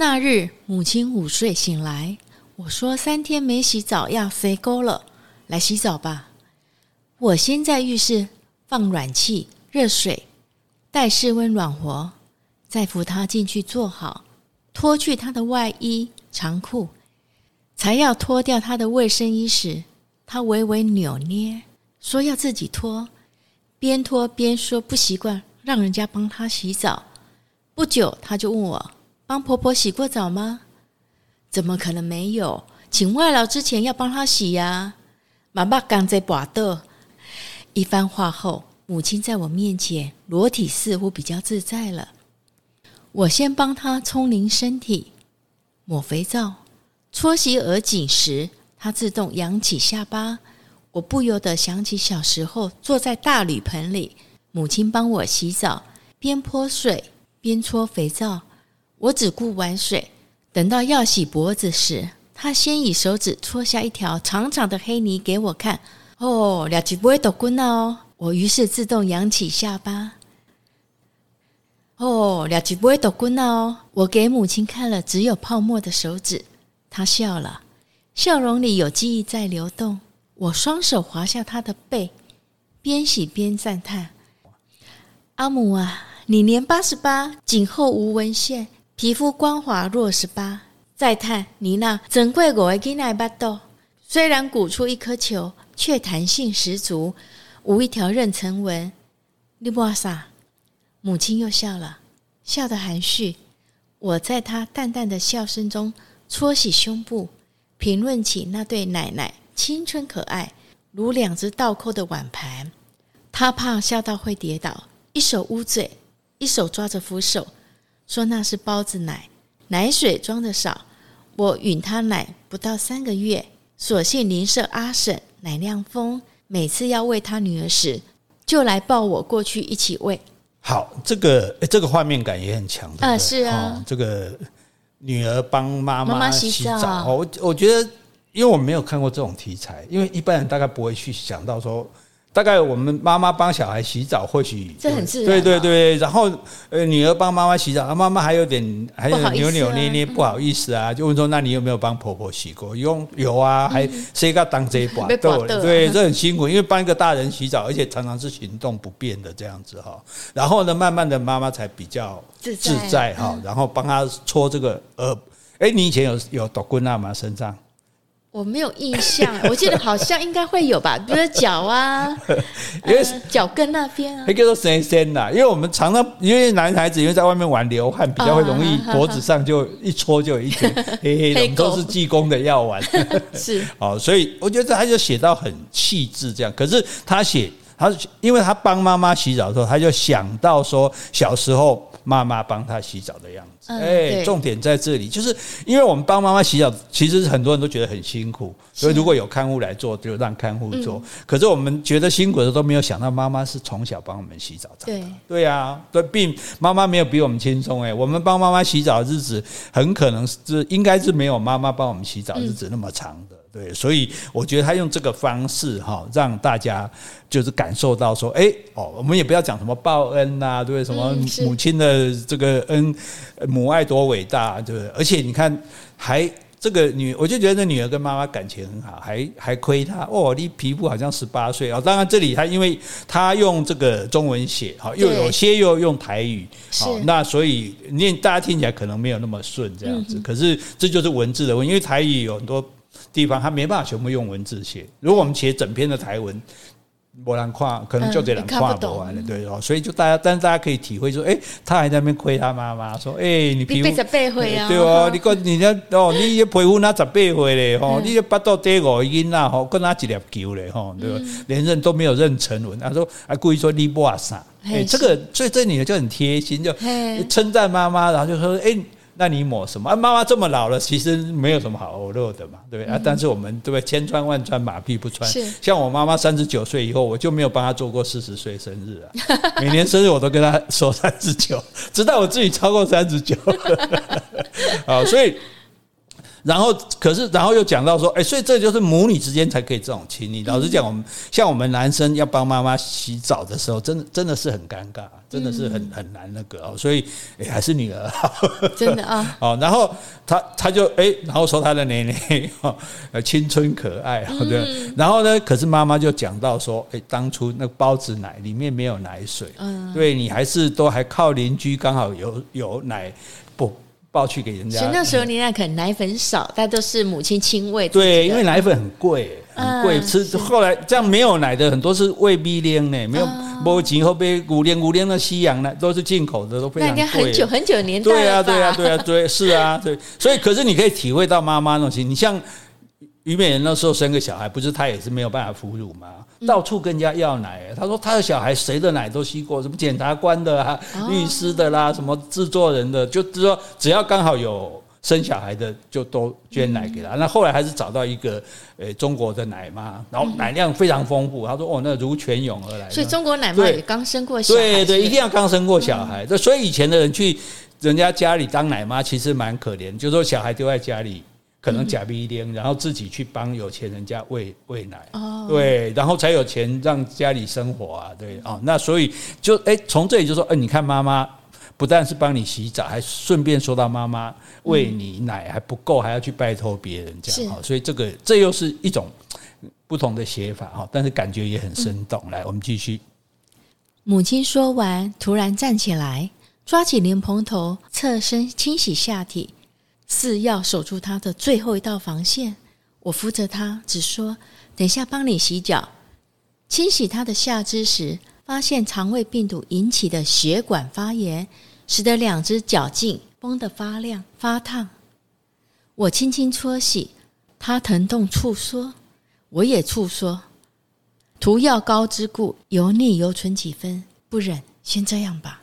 那日，母亲午睡醒来，我说三天没洗澡要肥沟了，来洗澡吧。我先在浴室放暖气、热水，待室温暖和，再扶她进去坐好，脱去她的外衣、长裤，才要脱掉她的卫生衣时，她微微扭捏，说要自己脱，边脱边说不习惯让人家帮她洗澡，不久，他就问我：“帮婆婆洗过澡吗？”“怎么可能没有？请外劳之前要帮她洗呀。”妈妈刚在拔豆。一番话后，母亲在我面前裸体似乎比较自在了。我先帮她冲淋身体、抹肥皂、搓洗耳颈时，她自动扬起下巴。我不由得想起小时候坐在大铝盆里，母亲帮我洗澡，边泼水边搓肥皂。我只顾玩水，等到要洗脖子时，她先以手指搓下一条长长的黑泥给我看。哦，两只不会抖棍哦。我于是自动扬起下巴。哦，两只不会抖棍哦。我给母亲看了只有泡沫的手指，她笑了，笑容里有记忆在流动。我双手滑下她的背，边洗边赞叹：“阿母啊，你年八十八，颈后无纹线，皮肤光滑若十八。”再叹你那整贵我的囡仔巴豆，虽然鼓出一颗球，却弹性十足，无一条妊娠纹。你哇啥？母亲又笑了，笑得含蓄。我在她淡淡的笑声中搓洗胸部，评论起那对奶奶。青春可爱，如两只倒扣的碗盘。她怕笑到会跌倒，一手捂嘴，一手抓着扶手，说那是包子奶，奶水装的少。我允他奶不到三个月，索性邻舍阿婶奶量丰，每次要喂他女儿时，就来抱我过去一起喂。好，这个这个画面感也很强。啊，是啊，哦，这个女儿帮妈妈洗澡，我我觉得。因为我没有看过这种题材，因为一般人大概不会去想到说，大概我们妈妈帮小孩洗澡，或许这很自然。对对对，然后呃，女儿帮妈妈洗澡，啊，妈妈还有点还有扭扭捏捏，不好意思啊，就问说，那你有没有帮婆婆洗过？有有啊，还谁敢当这一把？对对，这很辛苦，因为帮一个大人洗澡，而且常常是行动不便的这样子哈。然后呢，慢慢的妈妈才比较自在哈，然后帮她搓这个呃，哎，你以前有有抖棍啊吗？身上？我没有印象，我记得好像应该会有吧，比如脚啊，因为脚跟那边啊，那叫做神仙呐。因为我们常常因为男孩子因为在外面玩流汗，比较会容易脖子上就一搓就有一圈黑黑的，我们都是济公的药丸。是 哦，所以我觉得他就写到很气质这样。可是他写他，因为他帮妈妈洗澡的时候，他就想到说小时候。妈妈帮他洗澡的样子，哎，重点在这里，就是因为我们帮妈妈洗澡，其实很多人都觉得很辛苦，所以如果有看护来做，就让看护做。可是我们觉得辛苦的时候，都没有想到妈妈是从小帮我们洗澡长大。对，对啊，对，并妈妈没有比我们轻松哎，我们帮妈妈洗澡的日子，很可能是应该是没有妈妈帮我们洗澡日子那么长的。对，所以我觉得他用这个方式哈，让大家就是感受到说，哎哦，我们也不要讲什么报恩呐，对不对？什么母亲的这个恩，母爱多伟大，对不对？而且你看，还这个女，我就觉得女儿跟妈妈感情很好，还还亏她哦，你皮肤好像十八岁啊。当然这里他因为他用这个中文写，哈，又有些又用台语，好，那所以念大家听起来可能没有那么顺这样子。可是这就是文字的问题，因为台语有很多。地方他没办法全部用文字写。如果我们写整篇的台文，没人跨，可能就这人跨不完了，对哦。所以就大家，但是大家可以体会说，哎，他还在那边亏他妈妈，说，哎，你皮肤十八岁啊，对哦，你个你那哦，你这皮肤那十八岁嘞，吼，你这巴肚第五音啦，吼，跟他一粒球嘞，吼，对吧？连认都没有认成文，他说还故意说你哇啥，哎，这个所以这女的就很贴心，就称赞妈妈，然后就说，哎。那你抹什么？啊，妈妈这么老了，其实没有什么好欧乐的嘛，对不对？啊，但是我们对不对？千穿万穿，马屁不穿。像我妈妈三十九岁以后，我就没有帮她做过四十岁生日啊。每年生日我都跟她说三十九，直到我自己超过三十九。啊，所以。然后，可是，然后又讲到说，哎，所以这就是母女之间才可以这种亲昵。老实讲，我们像我们男生要帮妈妈洗澡的时候，真的真的是很尴尬，真的是很很难那个哦。所以，哎，还是女儿好，真的啊。哦，然后他他就哎，然后说他的奶奶 哦，青春可爱，对。然后呢，可是妈妈就讲到说，哎，当初那个包子奶里面没有奶水，嗯，对你还是都还靠邻居刚好有有奶不。抱去给人家。所以那时候你那可能奶粉少，但都是母亲亲喂。对，因为奶粉很贵，很贵，吃后来这样没有奶的很多是喂逼奶呢，没有没钱后被五年五年的西洋呢都是进口的，都非常贵。很久很久年代。对啊，对啊，对啊，对，是啊，对。所以可是你可以体会到妈妈那种心，你像。虞美人那时候生个小孩，不是她也是没有办法哺乳吗？到处跟人家要奶。她说她的小孩谁的奶都吸过，什么检察官的啊、律师的啦，什么制作人的，就是说只要刚好有生小孩的，就都捐奶给他。那后来还是找到一个呃中国的奶妈，然后奶量非常丰富。她说哦，那如泉涌而来。所以中国奶妈也刚生过小孩。对对，一定要刚生过小孩。这所以以前的人去人家家里当奶妈，其实蛮可怜，就是说小孩丢在家里。可能假逼一点，然后自己去帮有钱人家喂喂奶，对，然后才有钱让家里生活啊，对啊，那所以就哎，从这里就说，哎，你看妈妈不但是帮你洗澡，还顺便说到妈妈喂你奶还不够，还要去拜托别人这样，所以这个这又是一种不同的写法哈，但是感觉也很生动。来，我们继续。母亲说完，突然站起来，抓起莲蓬头，侧身清洗下体。是要守住他的最后一道防线。我扶着他，只说：“等下帮你洗脚。”清洗他的下肢时，发现肠胃病毒引起的血管发炎，使得两只脚劲绷得发亮发烫。我轻轻搓洗，他疼痛处缩，我也处缩。涂药膏之故，油腻犹存几分，不忍，先这样吧。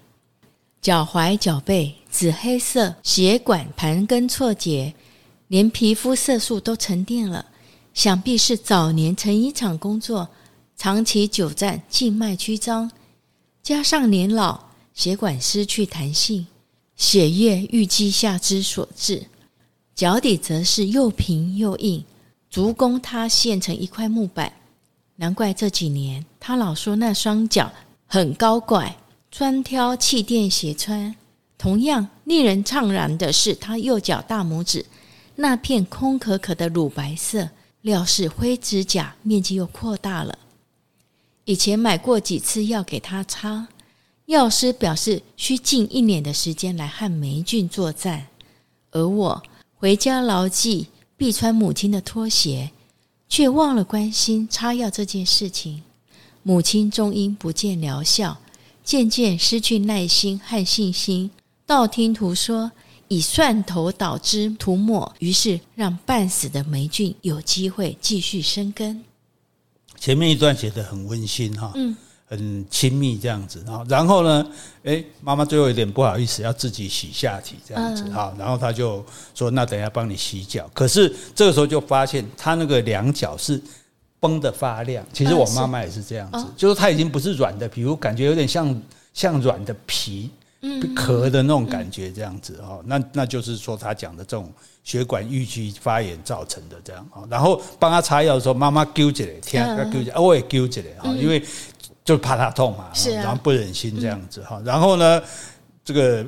脚踝、脚背紫黑色，血管盘根错节，连皮肤色素都沉淀了。想必是早年成衣厂工作，长期久站，静脉曲张，加上年老，血管失去弹性，血液淤积下肢所致。脚底则是又平又硬，足弓塌陷成一块木板。难怪这几年他老说那双脚很高怪。专挑气垫鞋穿，同样令人怅然的是，他右脚大拇指那片空可可的乳白色，料是灰指甲面积又扩大了。以前买过几次药给他擦，药师表示需近一年的时间来和霉菌作战，而我回家牢记必穿母亲的拖鞋，却忘了关心擦药这件事情。母亲终因不见疗效。渐渐失去耐心和信心，道听途说以蒜头捣汁涂抹，于是让半死的霉菌有机会继续生根。前面一段写的很温馨哈，嗯，很亲密这样子，然后然后呢，哎，妈妈最后有点不好意思，要自己洗下体这样子哈，然后他就说：“那等一下帮你洗脚。”可是这个时候就发现他那个两脚是。绷得发亮，其实我妈妈也是这样子，就是她已经不是软的皮肤，感觉有点像像软的皮壳的那种感觉，这样子哈。那那就是说她讲的这种血管淤积发炎造成的这样哦。然后帮她擦药的时候，妈妈揪起来，天啊，揪起来，我也揪起来哈，因为就怕她痛嘛，然后不忍心这样子哈。然后呢，这个。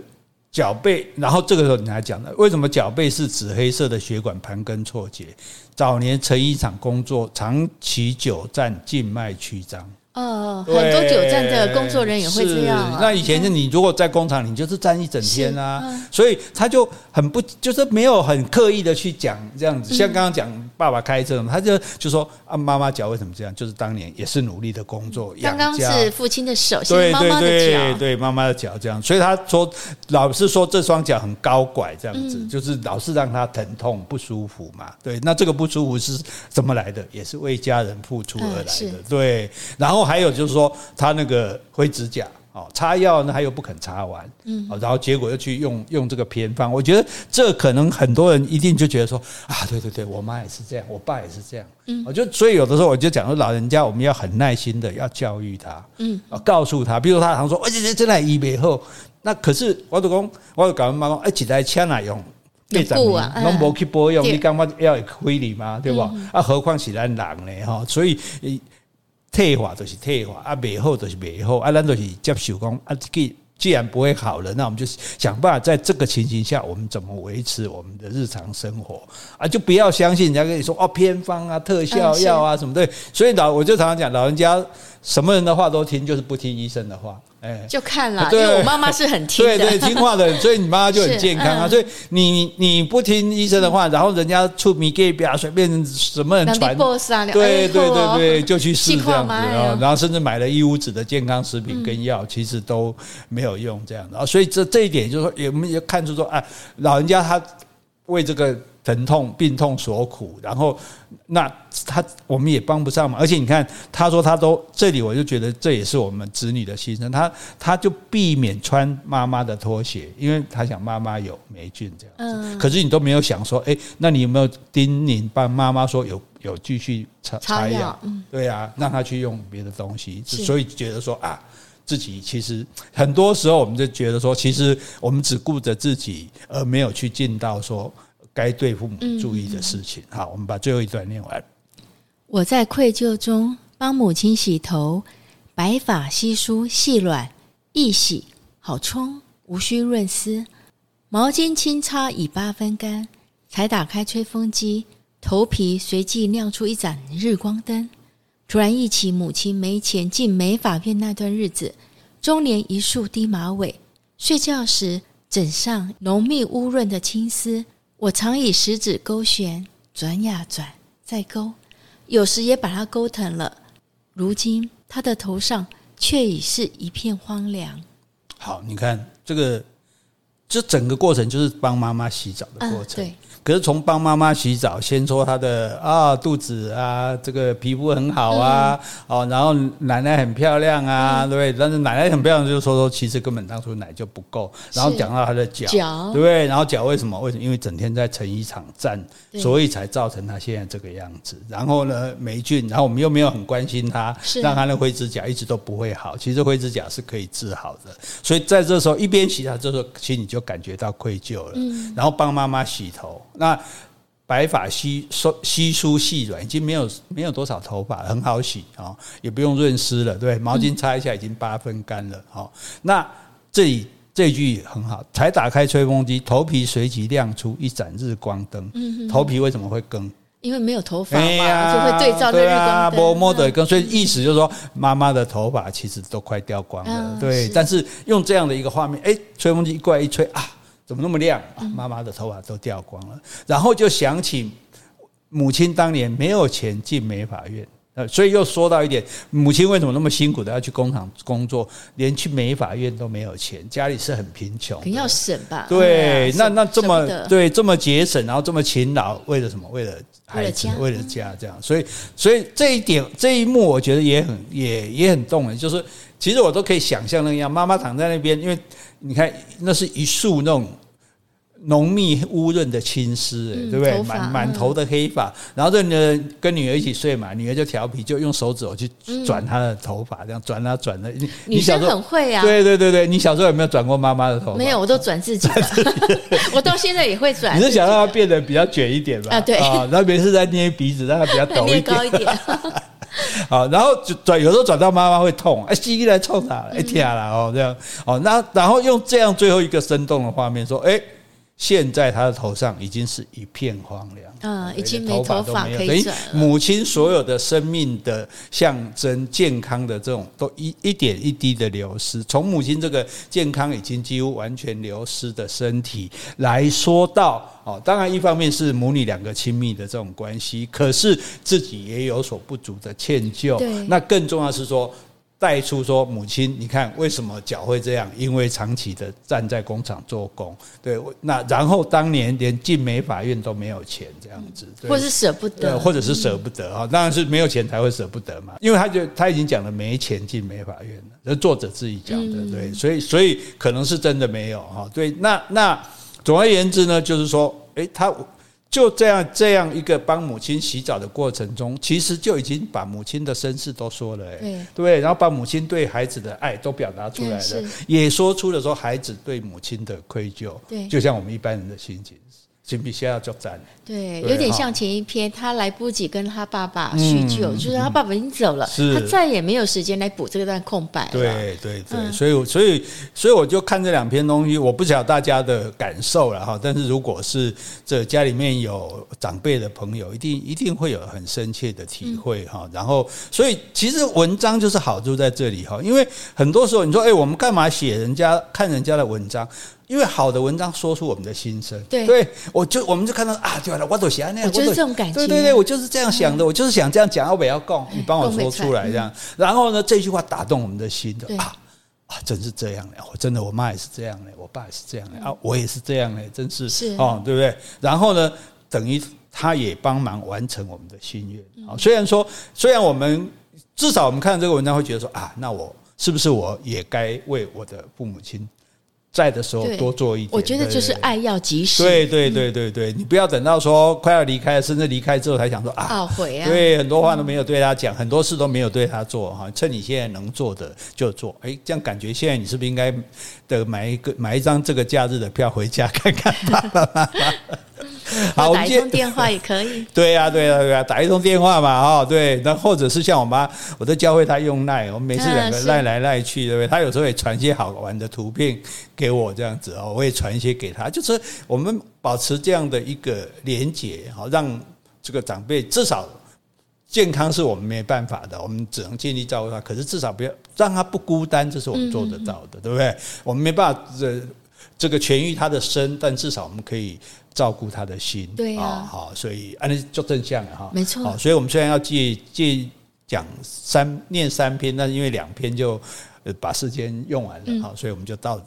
脚背，然后这个时候你还讲了，为什么脚背是紫黑色的血管盘根错节？早年成衣厂工作，长期久站，静脉曲张。哦，很多久站的工作人员也会这样、啊。那以前是你如果在工厂，你就是站一整天啊，嗯、所以他就很不，就是没有很刻意的去讲这样子。像刚刚讲爸爸开车，他就就说啊，妈妈脚为什么这样？就是当年也是努力的工作。刚刚是父亲的手，现在妈妈的脚，对对对，对妈妈的脚这样。所以他说老是说这双脚很高拐这样子，嗯、就是老是让他疼痛不舒服嘛。对，那这个不舒服是怎么来的？也是为家人付出而来的。嗯、对，然后。还有就是说，他那个灰指甲哦，擦药呢，他又不肯擦完，嗯，然后结果又去用用这个偏方。我觉得这可能很多人一定就觉得说啊，对对对，我妈也是这样，我爸也是这样，嗯，我就所以有的时候我就讲说，老人家我们要很耐心的要教育他，嗯，告诉他，比如他常说，哎，这这这来医背后，那可是我就讲，我就跟妈妈讲，哎，几台枪来用，别怎么，拢无去保养，你干嘛要亏你吗？对吧？啊，何况是咱人呢？哈，所以。退化就是退化，啊，美好就是美好，啊，咱就是接受讲，啊，既既然不会好了，那我们就想办法在这个情形下，我们怎么维持我们的日常生活啊？就不要相信人家跟你说哦，偏方啊、特效药啊什么的。所以老我就常常讲，老人家什么人的话都听，就是不听医生的话。哎，就看了，因为我妈妈是很听的，对对，听话的，所以你妈妈就很健康啊。所以你你不听医生的话，然后人家出米给表随便什么人传，对对对对，就去试这样子啊，然后甚至买了一屋子的健康食品跟药，其实都没有用这样的啊。所以这这一点就是说，也没有看出说，啊，老人家他为这个。疼痛、病痛所苦，然后那他我们也帮不上嘛。而且你看，他说他都这里，我就觉得这也是我们子女的牺牲。他他就避免穿妈妈的拖鞋，因为他想妈妈有霉菌这样子。嗯。可是你都没有想说，哎，那你有没有叮咛帮妈妈说有有继续擦擦药？嗯。对啊，让他去用别的东西。所以觉得说啊，自己其实很多时候我们就觉得说，其实我们只顾着自己，而没有去尽到说。该对父母注意的事情。好，我们把最后一段念完。我在愧疚中帮母亲洗头，白发稀疏细软，易洗好冲，无需润丝。毛巾轻擦已八分干，才打开吹风机，头皮随即亮出一盏日光灯。突然忆起母亲没钱进美发院那段日子，中年一束低马尾，睡觉时枕上浓密乌润的青丝。我常以食指勾弦，转呀转，再勾，有时也把它勾疼了。如今他的头上却已是一片荒凉。好，你看这个，这整个过程就是帮妈妈洗澡的过程。嗯可是从帮妈妈洗澡，先说她的啊肚子啊，这个皮肤很好啊，哦，然后奶奶很漂亮啊，对不对？但是奶奶很漂亮，就是说说其实根本当初奶就不够。然后讲到她的脚，对不对？然后脚为什么？为什么？因为整天在成衣厂站，所以才造成她现在这个样子。然后呢，霉菌，然后我们又没有很关心她，让她的灰指甲一直都不会好。其实灰指甲是可以治好的。所以在这时候一边洗澡，这时候其实你就感觉到愧疚了。然后帮妈妈洗头。那白发稀疏稀疏细软，已经没有没有多少头发，很好洗啊，也不用润湿了，对，毛巾擦一下已经八分干了。好，那这里这句很好，才打开吹风机，头皮随即亮出一盏日光灯。嗯头皮为什么会更？因为没有头发嘛，就会对照那日光灯。摸摸的更，所以意思就是说，妈妈的头发其实都快掉光了。对，但是用这样的一个画面，哎，吹风机一过来一吹啊。怎么那么亮？妈妈的头发都掉光了，然后就想起母亲当年没有钱进美法院，呃，所以又说到一点，母亲为什么那么辛苦的要去工厂工作，连去美法院都没有钱，家里是很贫穷，肯定要省吧？对，那那这么对这么节省，然后这么勤劳，为了什么？为了孩子，为了家，这样。所以，所以这一点这一幕，我觉得也很也也很动人，就是其实我都可以想象那样，妈妈躺在那边，因为。你看，那是一束那种浓密乌润的青丝，哎，对不对？满满头的黑发，然后这呢跟女儿一起睡嘛，女儿就调皮，就用手指头去转她的头发，这样转啊转的。女生很会啊，对对对对，你小时候有没有转过妈妈的头发？没有，我都转自己的。我到现在也会转。你是想让她变得比较卷一点吧？啊，对。啊，然后每次在捏鼻子，让她比较抖一点。高一点。好，然后转，有时候转到妈妈会痛，哎，西医来冲他，哎，天啊，哦，这样，哦，那然后用这样最后一个生动的画面说，哎。现在他的头上已经是一片荒凉，嗯，已经没头发可以转了。母亲所有的生命的象征、健康的这种，都一一点一滴的流失。从母亲这个健康已经几乎完全流失的身体来说到，哦，当然一方面是母女两个亲密的这种关系，可是自己也有所不足的歉疚。那更重要是说。带出说母亲，你看为什么脚会这样？因为长期的站在工厂做工，对，那然后当年连进美法院都没有钱，这样子，或者是舍不得，或者是舍不得啊，当然是没有钱才会舍不得嘛。因为他就他已经讲了没钱进美法院了，这作者自己讲的，对，所以所以可能是真的没有哈，对，那那总而言之呢，就是说，诶，他。就这样，这样一个帮母亲洗澡的过程中，其实就已经把母亲的身世都说了，哎，对，对，然后把母亲对孩子的爱都表达出来了，也说出了说孩子对母亲的愧疚，对，就像我们一般人的心情，金必须要作战。对，有点像前一篇，他来不及跟他爸爸叙旧，嗯、就是他爸爸已经走了，他再也没有时间来补这段空白。对对对，嗯、所以所以所以我就看这两篇东西，我不晓得大家的感受了哈。但是如果是这家里面有长辈的朋友，一定一定会有很深切的体会哈。嗯、然后，所以其实文章就是好处在这里哈，因为很多时候你说，哎，我们干嘛写人家看人家的文章？因为好的文章说出我们的心声，对，对，我就我们就看到啊，对了，我都想那样，我就是这种感觉，对对对，我就是这样想的，我就是想这样讲，要不要供？你帮我说出来这样，然后呢，这句话打动我们的心的啊啊，真是这样的，我真的，我妈也是这样的，我爸也是这样的啊，我也是这样的，真是是哦，对不对？然后呢，等于他也帮忙完成我们的心愿啊。虽然说，虽然我们至少我们看到这个文章会觉得说啊，那我是不是我也该为我的父母亲？在的时候多做一点，我觉得就是爱要及时。对对对对对，你不要等到说快要离开，甚至离开之后才想说啊，懊悔啊。对，很多话都没有对他讲，很多事都没有对他做哈。趁你现在能做的就做。哎，这样感觉现在你是不是应该的买一个买一张这个假日的票回家看看爸爸妈妈？好，打一通电话也可以。对呀，对呀，对呀，打一通电话嘛，哈，对。那或者是像我妈，我都教会她用赖，我们每次两个赖来赖去，对不对？她有时候也传一些好玩的图片给我，这样子哦，我也传一些给他。就是我们保持这样的一个连结，好，让这个长辈至少健康是我们没办法的，我们只能尽力照顾他。可是至少不要让他不孤单，这是我们做得到的，对不对？我们没办法这这个痊愈他的身，但至少我们可以。照顾他的心，对啊，好，所以按照做正向哈，没错。所以我们虽然要借借讲三念三篇，但是因为两篇就把时间用完了哈，所以我们就到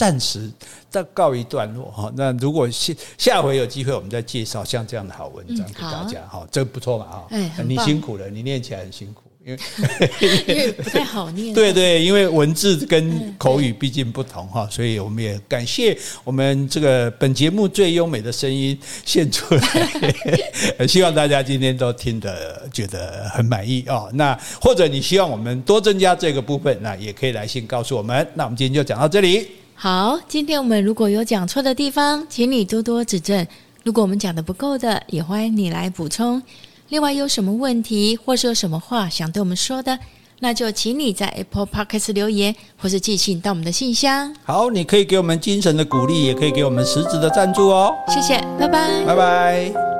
暂时再告一段落哈。那如果下下回有机会，我们再介绍像这样的好文章给大家哈，这不错嘛哈。哎，你辛苦了，你念起来很辛苦。因为 因为不太好念，对对，因为文字跟口语毕竟不同哈，所以我们也感谢我们这个本节目最优美的声音献出来，希望大家今天都听得觉得很满意哦。那或者你希望我们多增加这个部分，那也可以来信告诉我们。那我们今天就讲到这里。好，今天我们如果有讲错的地方，请你多多指正；如果我们讲的不够的，也欢迎你来补充。另外有什么问题，或是有什么话想对我们说的，那就请你在 Apple Podcast 留言，或是寄信到我们的信箱。好，你可以给我们精神的鼓励，也可以给我们实质的赞助哦。谢谢，拜拜，拜拜。